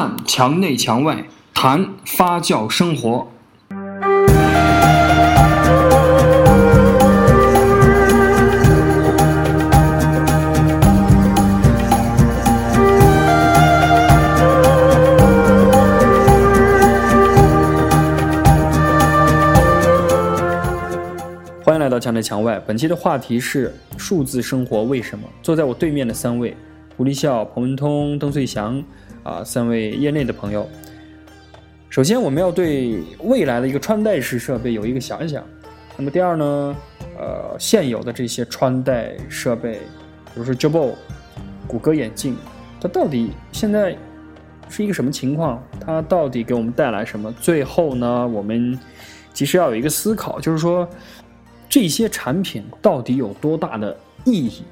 看墙内墙外，谈发酵生活。欢迎来到墙内墙外。本期的话题是数字生活为什么？坐在我对面的三位，胡立笑、彭文通、邓穗祥，啊，三位业内的朋友。首先，我们要对未来的一个穿戴式设备有一个想想。那么第二呢，呃，现有的这些穿戴设备，比如说 Jabo、谷歌眼镜，它到底现在是一个什么情况？它到底给我们带来什么？最后呢，我们其实要有一个思考，就是说。这些产品到底有多大的意义？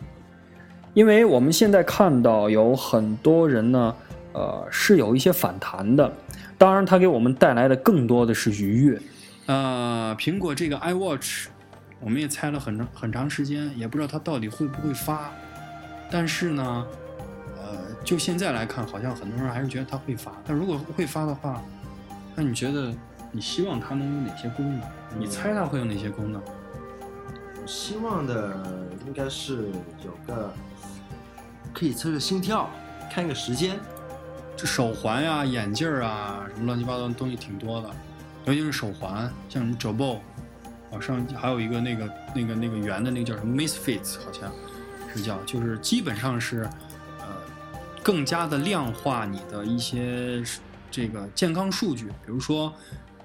因为我们现在看到有很多人呢，呃，是有一些反弹的。当然，它给我们带来的更多的是愉悦。呃，苹果这个 iWatch，我们也猜了很长很长时间，也不知道它到底会不会发。但是呢，呃，就现在来看，好像很多人还是觉得它会发。但如果会发的话，那你觉得你希望它能有哪些功能？你猜它会有哪些功能？希望的应该是有个可以测个心跳、看个时间。这手环呀、眼镜啊，什么乱七八糟的东西挺多的，尤其是手环，像什么 Jabot，往上还有一个那个那个那个圆的那个叫什么 Misfits，好像是叫，就是基本上是呃更加的量化你的一些这个健康数据，比如说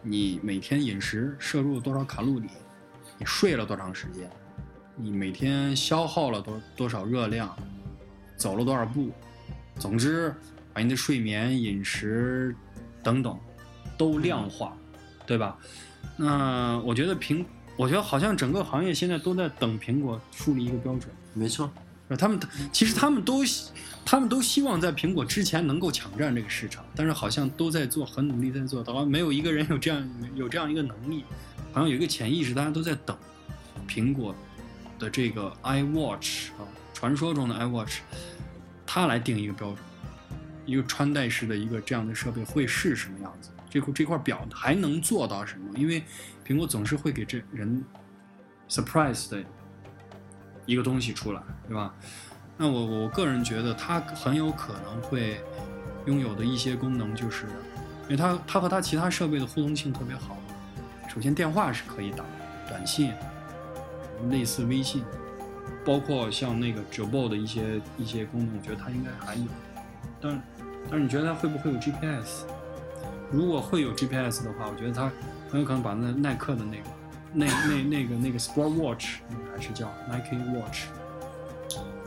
你每天饮食摄入多少卡路里。你睡了多长时间？你每天消耗了多多少热量？走了多少步？总之，把你的睡眠、饮食等等都量化，对吧？那我觉得苹，我觉得好像整个行业现在都在等苹果树立一个标准。没错，他们其实他们都他们都希望在苹果之前能够抢占这个市场，但是好像都在做，很努力在做，好像没有一个人有这样有这样一个能力。好像有一个潜意识，大家都在等苹果的这个 iWatch 啊，传说中的 iWatch，它来定一个标准，一个穿戴式的一个这样的设备会是什么样子？这块这块表还能做到什么？因为苹果总是会给这人 surprise 的一个东西出来，对吧？那我我个人觉得，它很有可能会拥有的一些功能，就是因为它它和它其他设备的互动性特别好。首先，电话是可以打，短信，类似微信，包括像那个 Jabot 的一些一些功能，我觉得它应该还有。但，但是你觉得它会不会有 GPS？如果会有 GPS 的话，我觉得它很有可能把那耐克的那个、那那那个那个 Sport Watch，还是叫 Nike Watch。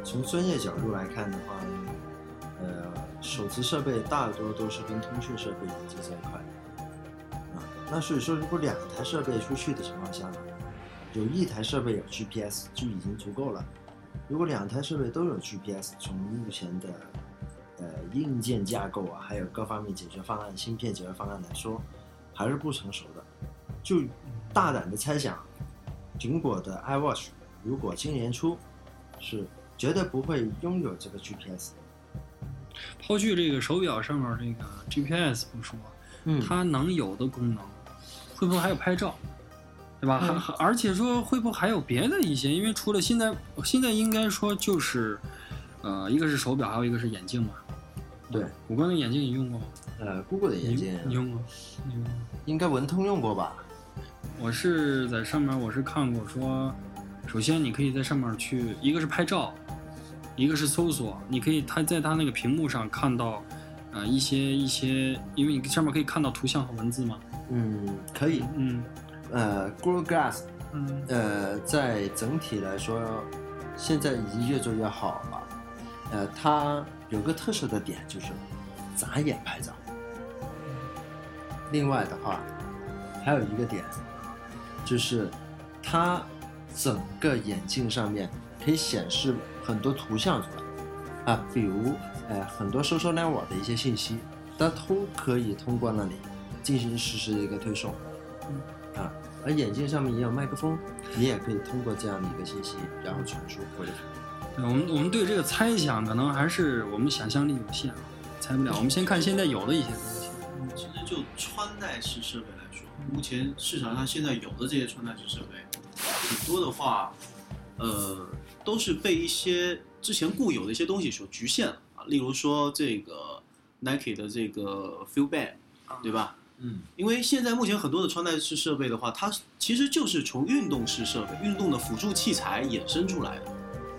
从专业角度来看的话，呃，手持设备大多都是跟通讯设备连接在一块的啊。那所以说，如果两台设备出去的情况下呢，有一台设备有 GPS 就已经足够了。如果两台设备都有 GPS，从目前的呃硬件架构啊，还有各方面解决方案、芯片解决方案来说，还是不成熟的。就大胆的猜想，苹果的 iWatch 如果今年出，是绝对不会拥有这个 GPS。抛去这个手表上面这个 GPS 不说，嗯，它能有的功能。会不会还有拍照，对吧？还还而且说会不会还有别的一些？因为除了现在，现在应该说就是，呃，一个是手表，还有一个是眼镜嘛。对，谷歌的眼镜你用过吗？呃，Google 的眼镜你用过？应该文通用过吧？我是在上面，我是看过说，首先你可以在上面去，一个是拍照，一个是搜索，你可以它在它那个屏幕上看到，呃，一些一些，因为你上面可以看到图像和文字嘛。嗯，可以。嗯，呃，Google Glass，嗯，呃，在整体来说，现在已经越做越好了。呃，它有个特色的点就是眨眼拍照。另外的话，还有一个点，就是它整个眼镜上面可以显示很多图像出来啊，比如呃很多 social network 的一些信息，它都可以通过那里。进行实时的一个推送，啊，而眼镜上面也有麦克风，你也可以通过这样的一个信息，然后传输回复。我们我们对这个猜想可能还是我们想象力有限啊，猜不了。我们先看现在有的一些东西。其实就穿戴式设备来说，目前市场上现在有的这些穿戴式设备，很多的话，呃，都是被一些之前固有的一些东西所局限了啊。例如说这个 Nike 的这个 Feel Band，对吧？嗯，因为现在目前很多的穿戴式设备的话，它其实就是从运动式设备、运动的辅助器材衍生出来的。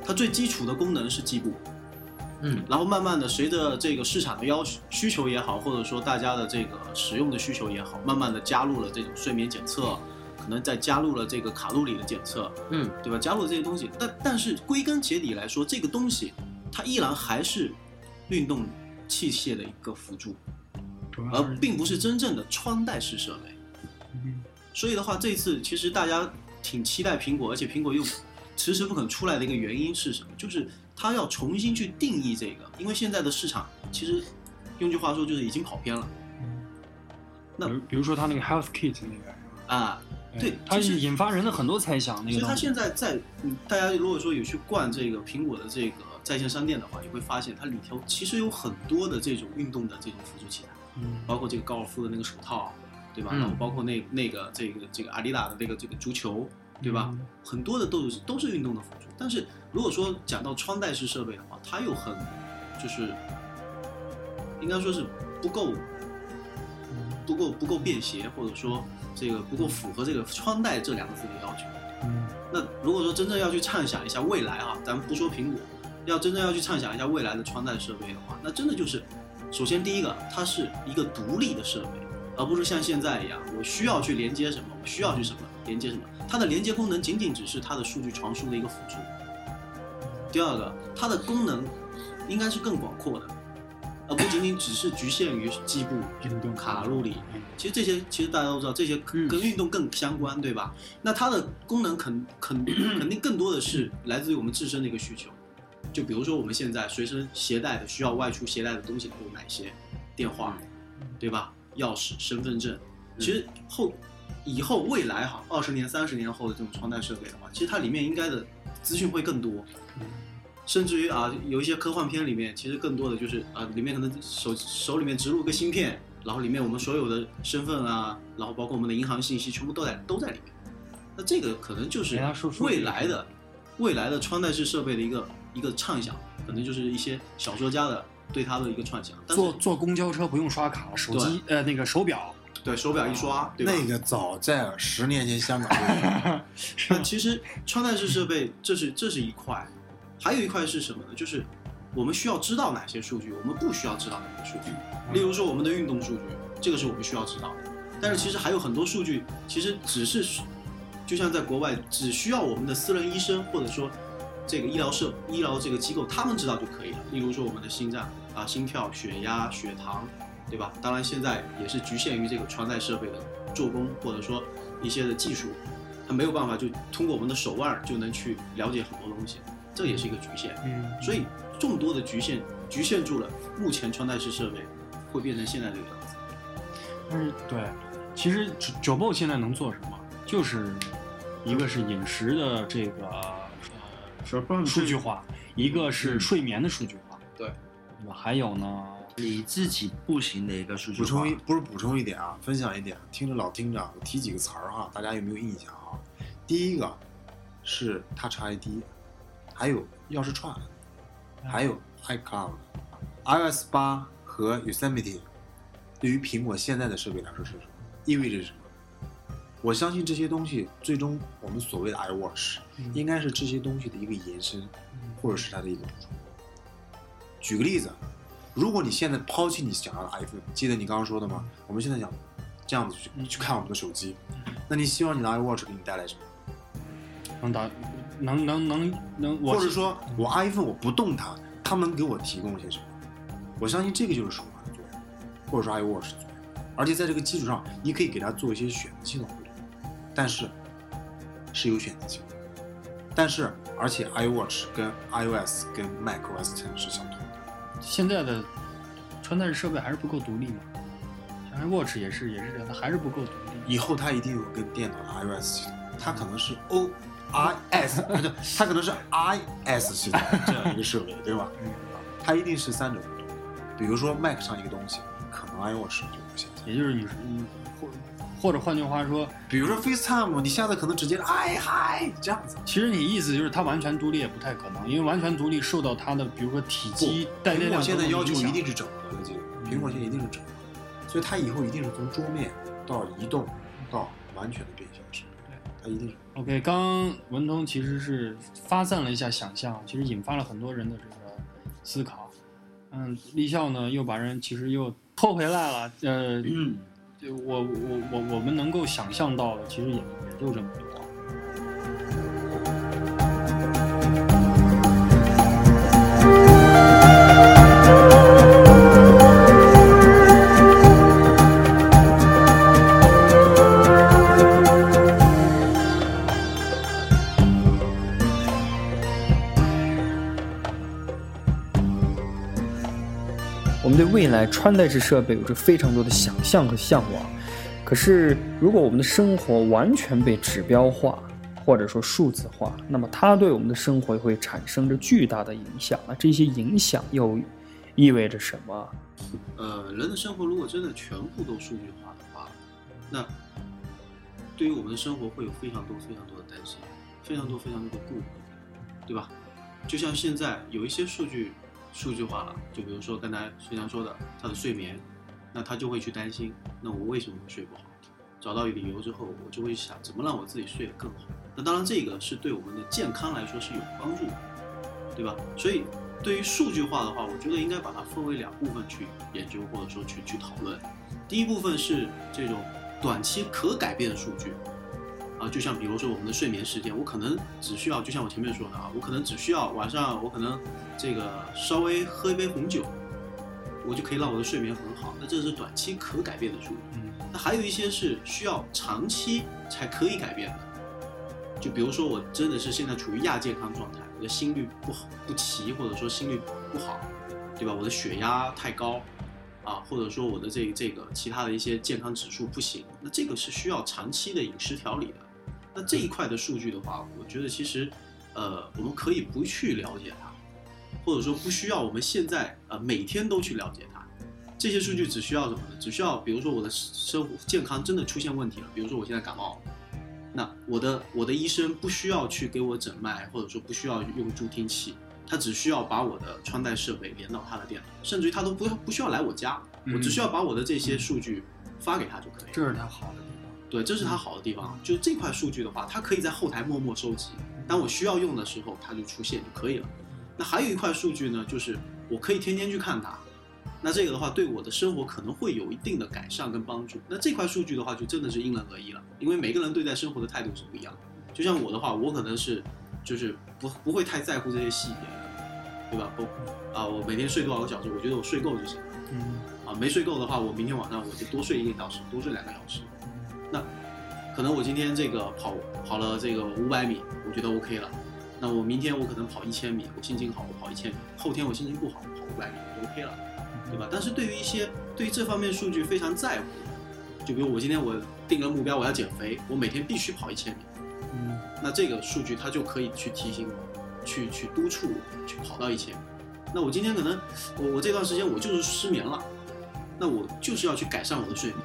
它最基础的功能是计步，嗯，然后慢慢的随着这个市场的要求需求也好，或者说大家的这个使用的需求也好，慢慢的加入了这种睡眠检测，可能再加入了这个卡路里的检测，嗯，对吧？加入了这些东西，但但是归根结底来说，这个东西它依然还是运动器械的一个辅助，而并不是真正的穿戴式设备。嗯所以的话，这次其实大家挺期待苹果，而且苹果又迟迟不肯出来的一个原因是什么？就是它要重新去定义这个，因为现在的市场其实用句话说就是已经跑偏了那比如说他那个 Health Kit 那个，啊。对哎它是引发人的很多猜想。那其实它现在在，嗯，大家如果说有去逛这个苹果的这个在线商店的话，你会发现它里头其实有很多的这种运动的这种辅助器材。嗯包括这个高尔夫的那个手套，对吧？嗯然后包括那那个这个这个阿迪达的这个这个足球，对吧？嗯很多的都是都是运动的辅助。但是如果说讲到穿戴式设备的话，它又很就是应该说是不够不够不够便携，或者说这个不够符合这个穿戴这两个字的要求。嗯那如果说真正要去畅想一下未来啊，咱们不说苹果，要真正要去畅想一下未来的穿戴设备的话，那真的就是，首先第一个，它是一个独立的设备，而不是像现在一样，我需要去连接什么，我需要去什么连接什么，它的连接功能仅仅只是它的数据传输的一个辅助。第二个，它的功能应该是更广阔的，而不仅仅只是局限于计步、运动卡路里。其实这些其实大家都知道，这些嗯跟运动更相关，对吧？那它的功能肯肯 肯定更多的是来自于我们自身的一个需求。就比如说我们现在随身携带的需要外出携带的东西有哪些？电话，对吧？钥匙、身份证。其实后以后未来哈，二十年、三十年后的这种穿戴设备的话，其实它里面应该的资讯会更多。甚至于啊，有一些科幻片里面，其实更多的就是啊，里面可能手手里面植入个芯片，然后里面我们所有的身份啊，然后包括我们的银行信息，全部都在都在里面。那这个可能就是未来的未来的穿戴式设备的一个一个畅想，可能就是一些小说家的对它的一个畅想。但坐坐公交车不用刷卡，手机呃那个手表，对手表一刷，对吧？那个早在十年前香港就有。那其实穿戴式设备这是这是一块，还有一块是什么呢？就是我们需要知道哪些数据，我们不需要知道哪些数据。例如说我们的运动数据，这个是我们需要知道的。但是其实还有很多数据，其实只是就像在国外，只需要我们的私人医生或者说这个医疗社医疗这个机构他们知道就可以了。例如说我们的心脏啊、心跳、血压、血糖，对吧？当然现在也是局限于这个穿戴设备的做工或者说一些的技术，它没有办法就通过我们的手腕就能去了解很多东西，这也是一个局限。嗯，所以众多的局限局限住了目前穿戴式设备会变成现在这个样子。但是对，其实九九 b 现在能做什么？就是一个是饮食的这个呃数据化，一个是睡眠的数据化，对对吧？还有呢，你自己步行的一个数据补充一不是补充一点啊，分享一点，听着老听着，我提几个词儿哈，大家有没有印象啊？第一个是 Touch ID，还有钥匙串，还有 iCloud、iOS 八和 Yosemite，对于苹果现在的设备来说是什么？意味着什么？我相信这些东西最终我们所谓的 iWatch 应该是这些东西的一个延伸，或者是它的一个补充。举个例子，如果你现在抛弃你想要的 iPhone，记得你刚刚说的吗？我们现在想这样子去去看我们的手机，那你希望你的 iWatch 给你带来什么？能打，能能能能，我或者说我 iPhone 我不动它，它能给我提供些什么？我相信这个就是手环的作用，或者说 iWatch 的作用。而且在这个基础上，你可以给它做一些选择性的互动，但是是有选择性的。但是，而且 iWatch 跟 iOS 跟 macOS 10是相同的。现在的穿戴式设备还是不够独立嘛，像 iWatch 也是也是这样，它还是不够独立。以后它一定有跟电脑的 iOS 系统，它可能是 O I S，不对，它可能是 I S 系统这样一个设备，对吧？它一定是三者不同。比如说 Mac 上一个东西，可能 iWatch 就不显示。也就是你你或或者换句话说，比如说 FaceTime，你下次可能直接哎嗨这样子。其实你意思就是它完全独立也不太可能，因为完全独立受到它的比如说体积、带电量苹果现在要求一定是整合的，这个苹果现在一定是整合，所以它以后一定是从桌面到移动到完全的变相式，它一定是。OK，刚刚文通其实是发散了一下想象，其实引发了很多人的这个思考。嗯，立校呢又把人其实又拖回来了。呃，嗯，就我我我我们能够想象到的，其实也也就这么多。穿戴式设备有着非常多的想象和向往，可是如果我们的生活完全被指标化，或者说数字化，那么它对我们的生活会产生着巨大的影响。那这些影响又意味着什么？呃，人的生活如果真的全部都数据化的话，那对于我们的生活会有非常多非常多的担心，非常多非常多的顾虑，对吧？就像现在有一些数据数据化了，就比如说刚才隋强说的，他的睡眠，那他就会去担心，那我为什么会睡不好？找到理由之后，我就会想怎么让我自己睡得更好。那当然，这个是对我们的健康来说是有帮助的，对吧？所以对于数据化的话，我觉得应该把它分为两部分去研究，或者说去去讨论。第一部分是这种短期可改变的数据，啊，就像比如说我们的睡眠时间，我可能只需要，就像我前面说的啊，我可能只需要晚上我可能这个稍微喝一杯红酒，我就可以让我的睡眠很好。那这是短期可改变的数据。嗯那还有一些是需要长期才可以改变的，就比如说我真的是现在处于亚健康状态，我的心率不好不齐，或者说心率不好，对吧？我的血压太高，啊，或者说我的这这个其他的一些健康指数不行，那这个是需要长期的饮食调理的。那这一块的数据的话，我觉得其实，呃，我们可以不去了解它，或者说不需要我们现在呃每天都去了解它。这些数据只需要什么呢？只需要比如说我的生活健康真的出现问题了，比如说我现在感冒，那我的我的医生不需要去给我诊脉，或者说不需要用助听器，他只需要把我的穿戴设备连到他的电脑，甚至于他都不不需要来我家，我只需要把我的这些数据发给他就可以了。这是他好的。对，这是它好的地方。就这块数据的话，它可以在后台默默收集，当我需要用的时候，它就出现就可以了。那还有一块数据呢，就是我可以天天去看它。那这个的话，对我的生活可能会有一定的改善跟帮助。那这块数据的话，就真的是因人而异了，因为每个人对待生活的态度是不一样的。就像我的话，我可能是就是不不会太在乎这些细节的，对吧？不啊，我每天睡多少个小时，我觉得我睡够就行。嗯啊，没睡够的话，我明天晚上我就多睡一个小时，多睡两个小时。那可能我今天这个跑跑了这个五百米，我觉得 OK 了。那我明天我可能跑一千米，我心情好，我跑一千米；后天我心情不好，我跑五百米就 OK 了，对吧？但是对于一些对于这方面数据非常在乎的，就比如我今天我定了目标，我要减肥，我每天必须跑一千米，嗯那这个数据它就可以去提醒我，去去督促我去跑到一千米。那我今天可能我我这段时间我就是失眠了，那我就是要去改善我的睡眠，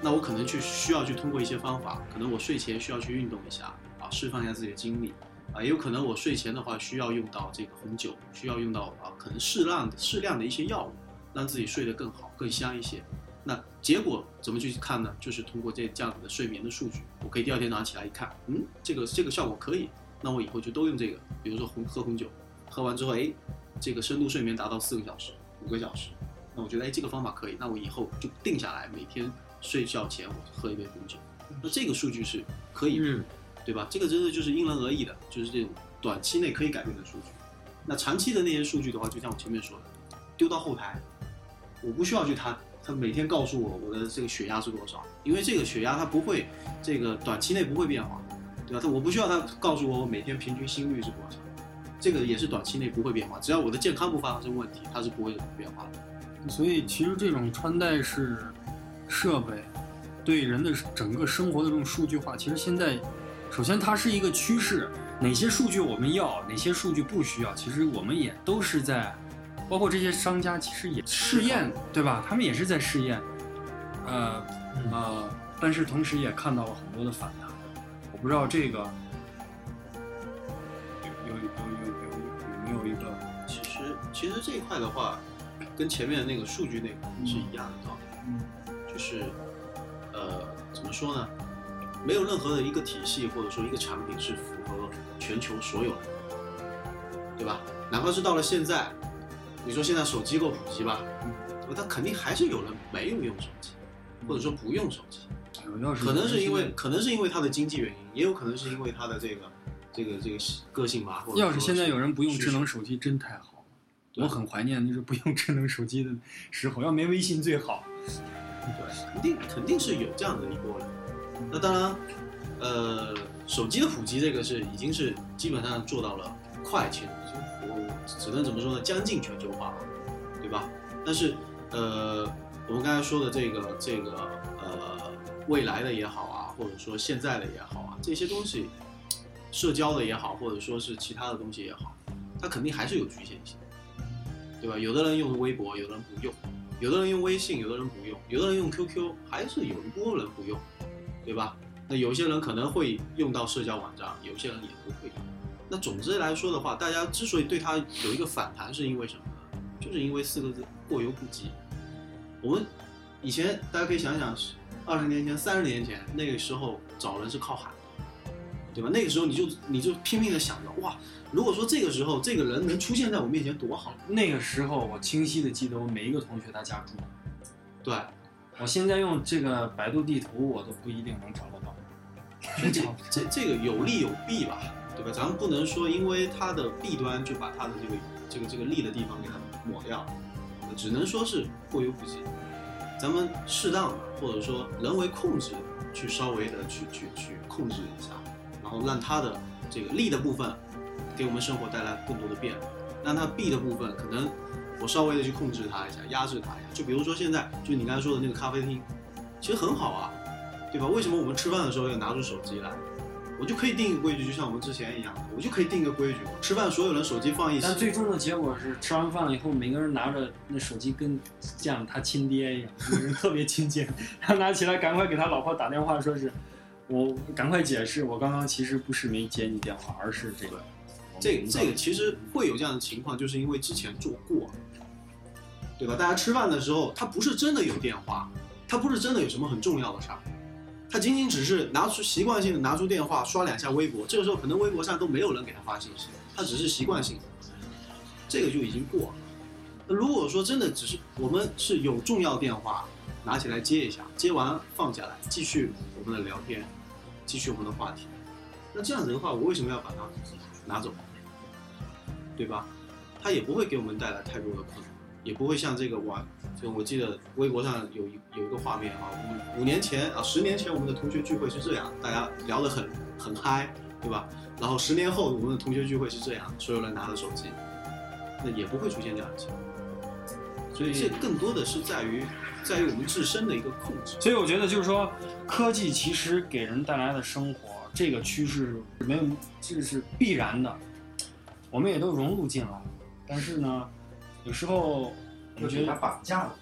那我可能去需要去通过一些方法，可能我睡前需要去运动一下啊，释放一下自己的精力啊，也有可能我睡前的话需要用到这个红酒，需要用到啊可能适量适量的一些药物，让自己睡得更好更香一些。那结果怎么去看呢？就是通过这这样子的睡眠的数据，我可以第二天早上起来一看，嗯，这个这个效果可以，那我以后就都用这个，比如说红喝红酒，喝完之后，哎，这个深度睡眠达到四个小时、五个小时，那我觉得哎这个方法可以，那我以后就定下来，每天睡觉前我喝一杯红酒，那这个数据是可以对吧？这个真的就是因人而异的，就是这种短期内可以改变的数据。那长期的那些数据的话，就像我前面说的，丢到后台，我不需要去他他每天告诉我我的这个血压是多少，因为这个血压它不会这个短期内不会变化，对吧？它我不需要他告诉我我每天平均心率是多少，这个也是短期内不会变化，只要我的健康不发生问题，它是不会有变化的。所以其实这种穿戴式设备对人的整个生活的这种数据化，其实现在首先它是一个趋势，哪些数据我们要，哪些数据不需要，其实我们也都是在包括这些商家其实也试验，对吧？他们也是在试验，呃呃，但是同时也看到了很多的反弹。我不知道这个有有有有有有没有一个其实其实这一块的话，跟前面那个数据那块是一样的道理。嗯就是呃怎么说呢？没有任何的一个体系或者说一个产品是符合全球所有人的，对吧？哪怕是到了现在，你说现在手机够普及吧，对吧但肯定还是有人没有用手机，或者说不用手机。可能是因为可能是因为他的经济原因，也有可能是因为他的这个这个这个个性吧。或者说要是现在有人不用智能手机，真太好了。我很怀念就是不用智能手机的时候，要没微信最好。对，肯定肯定是有这样的一波人。那当然，呃，手机的普及这个是已经是基本上做到了快全，我只能怎么说呢？将近全球化，对吧？但是，呃，我们刚才说的这个这个呃未来的也好啊，或者说现在的也好啊，这些东西，社交的也好，或者说是其他的东西也好，它肯定还是有局限性，对吧？有的人用微博，有的人不用。有的人用微信，有的人不用，有的人用 QQ，还是有一波人不用，对吧？那有些人可能会用到社交网站，有些人也不会用。那总之来说的话，大家之所以对它有一个反弹，是因为什么呢？就是因为四个字：过犹不及。我们以前大家可以想想，二十年前、三十年前那个时候找人是靠喊，对吧？那个时候你就你就拼命的想着，哇，如果说这个时候这个人能出现在我面前多好，那个时候我清晰的记得我每一个同学他家住哪。对。我现在用这个百度地图，我都不一定能找得到。这这这个有利有弊吧，对吧？咱们不能说因为它的弊端就把它的这个这个这个利的地方给它抹掉，只能说是过犹不及。咱们适当的或者说人为控制，去稍微的去去去控制一下，然后让它的这个利的部分给我们生活带来更多的便利，让它弊的部分可能我稍微的去控制它一下，压制它一下。就比如说现在，就你刚才说的那个咖啡厅，其实很好啊，对吧？为什么我们吃饭的时候要拿出手机来？我就可以定一个规矩，就像我们之前一样，我就可以定个规矩，吃饭所有人手机放一起。但最终的结果是，吃完饭了以后，每个人拿着那手机跟像他亲爹一样，特别亲切，他拿起来赶快给他老婆打电话，说是我赶快解释，我刚刚其实不是没接你电话，而是这个。这这个其实会有这样的情况，就是因为之前做过，对吧？大家吃饭的时候，他不是真的有电话，他不是真的有什么很重要的事儿，他仅仅只是拿出习惯性的拿出电话刷两下微博，这个时候可能微博上都没有人给他发信息，他只是习惯性的，这个就已经过了。那如果说真的只是我们是有重要电话，拿起来接一下，接完放下来，继续我们的聊天，继续我们的话题，那这样子的话，我为什么要把它拿走？对吧？它也不会给我们带来太多的困扰，也不会像这个玩，就我记得微博上有一有一个画面啊，五五年前啊，十年前我们的同学聚会是这样，大家聊得很很嗨，对吧？然后十年后我们的同学聚会是这样，所有人拿着手机，那也不会出现这样的情况。所以这更多的是在于在于我们自身的一个控制。所以我觉得就是说，科技其实给人带来的生活这个趋势没有，这是必然的，我们也都融入进来。但是呢，有时候我觉得绑架了。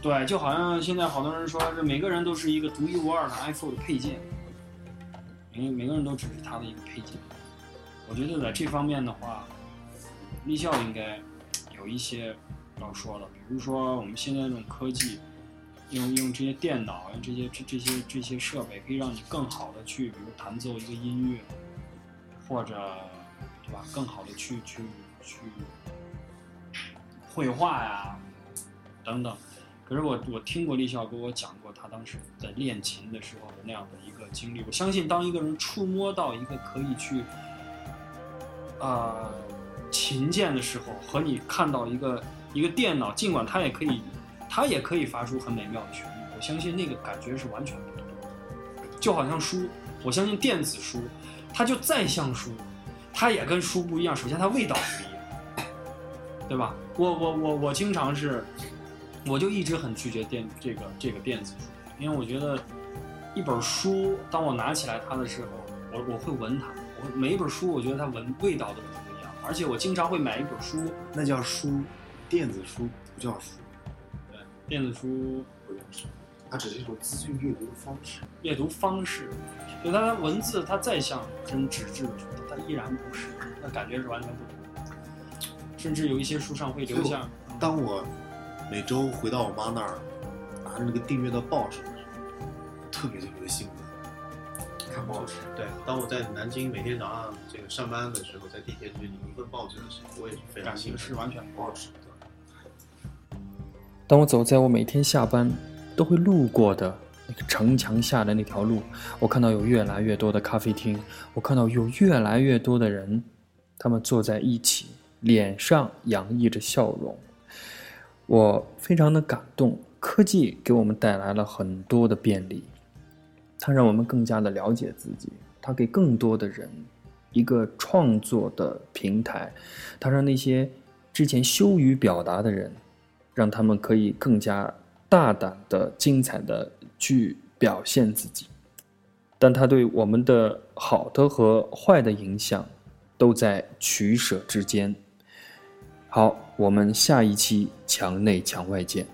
对，就好像现在好多人说，这每个人都是一个独一无二的 iPhone 的配件，每每个人都只是它的一个配件。我觉得在这方面的话，立校应该有一些要说的，比如说我们现在这种科技，用用这些电脑，用这些这这些这些设备，可以让你更好的去，比如弹奏一个音乐，或者对吧，更好的去去去绘画呀等等。可是我我听过立校跟我讲过，他当时在练琴的时候的那样的一个经历。我相信，当一个人触摸到一个可以去，呃，琴键的时候，和你看到一个一个电脑，尽管它也可以，它也可以发出很美妙的旋律，我相信那个感觉是完全不同的。就好像书，我相信电子书，它就再像书，它也跟书不一样。首先，它味道不一样，对吧？我我我我经常是。我就一直很拒绝电这个这个电子书，因为我觉得一本书，当我拿起来它的时候，我我会闻它，我每一本书我觉得它闻味道都不一样，而且我经常会买一本书，那叫书，电子书不叫书，对，电子书不叫书，它只是一种资讯阅读的方式。阅读方式，就它文字它再像跟纸质的书，它依然不是，那感觉是完全不同的。甚至有一些书上会留下，当我每周回到我妈那儿，拿着那个订阅的报纸的时候，特别特别的兴奋。看报纸，对，当我在南京每天早上这个上班的时候，在地铁里领一份报纸的时候，我也是非常感兴奋。觉是完全报纸，当我走在我每天下班都会路过的那个城墙下的那条路，我看到有越来越多的咖啡厅，我看到有越来越多的人，他们坐在一起，脸上洋溢着笑容。我非常的感动，科技给我们带来了很多的便利，它让我们更加的了解自己，它给更多的人一个创作的平台，它让那些之前羞于表达的人。让他们可以更加大胆的、精彩的去表现自己，但它对我们的好的和坏的影响，都在取舍之间。好，我们下一期墙内墙外见。